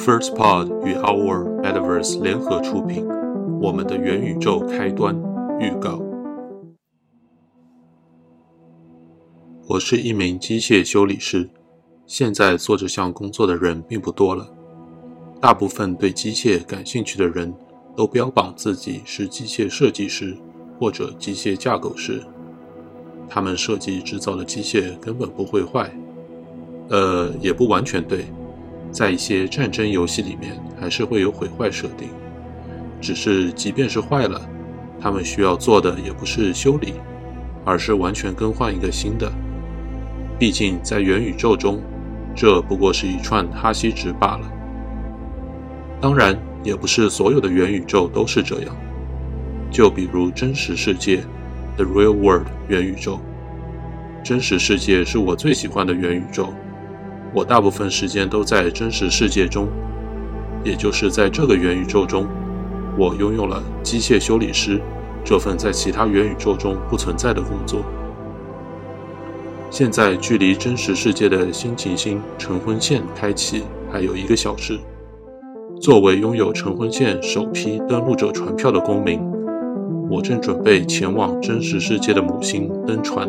First Pod 与 Our Metaverse 联合出品，《我们的元宇宙开端》预告。我是一名机械修理师，现在做这项工作的人并不多了。大部分对机械感兴趣的人都标榜自己是机械设计师或者机械架构师，他们设计制造的机械根本不会坏。呃，也不完全对，在一些战争游戏里面还是会有毁坏设定。只是即便是坏了，他们需要做的也不是修理，而是完全更换一个新的。毕竟在元宇宙中，这不过是一串哈希值罢了。当然，也不是所有的元宇宙都是这样。就比如真实世界 （The Real World） 元宇宙，真实世界是我最喜欢的元宇宙。我大部分时间都在真实世界中，也就是在这个元宇宙中，我拥有了机械修理师这份在其他元宇宙中不存在的工作。现在距离真实世界的新行星晨昏线开启还有一个小时。作为拥有晨昏线首批登陆者船票的公民，我正准备前往真实世界的母星登船。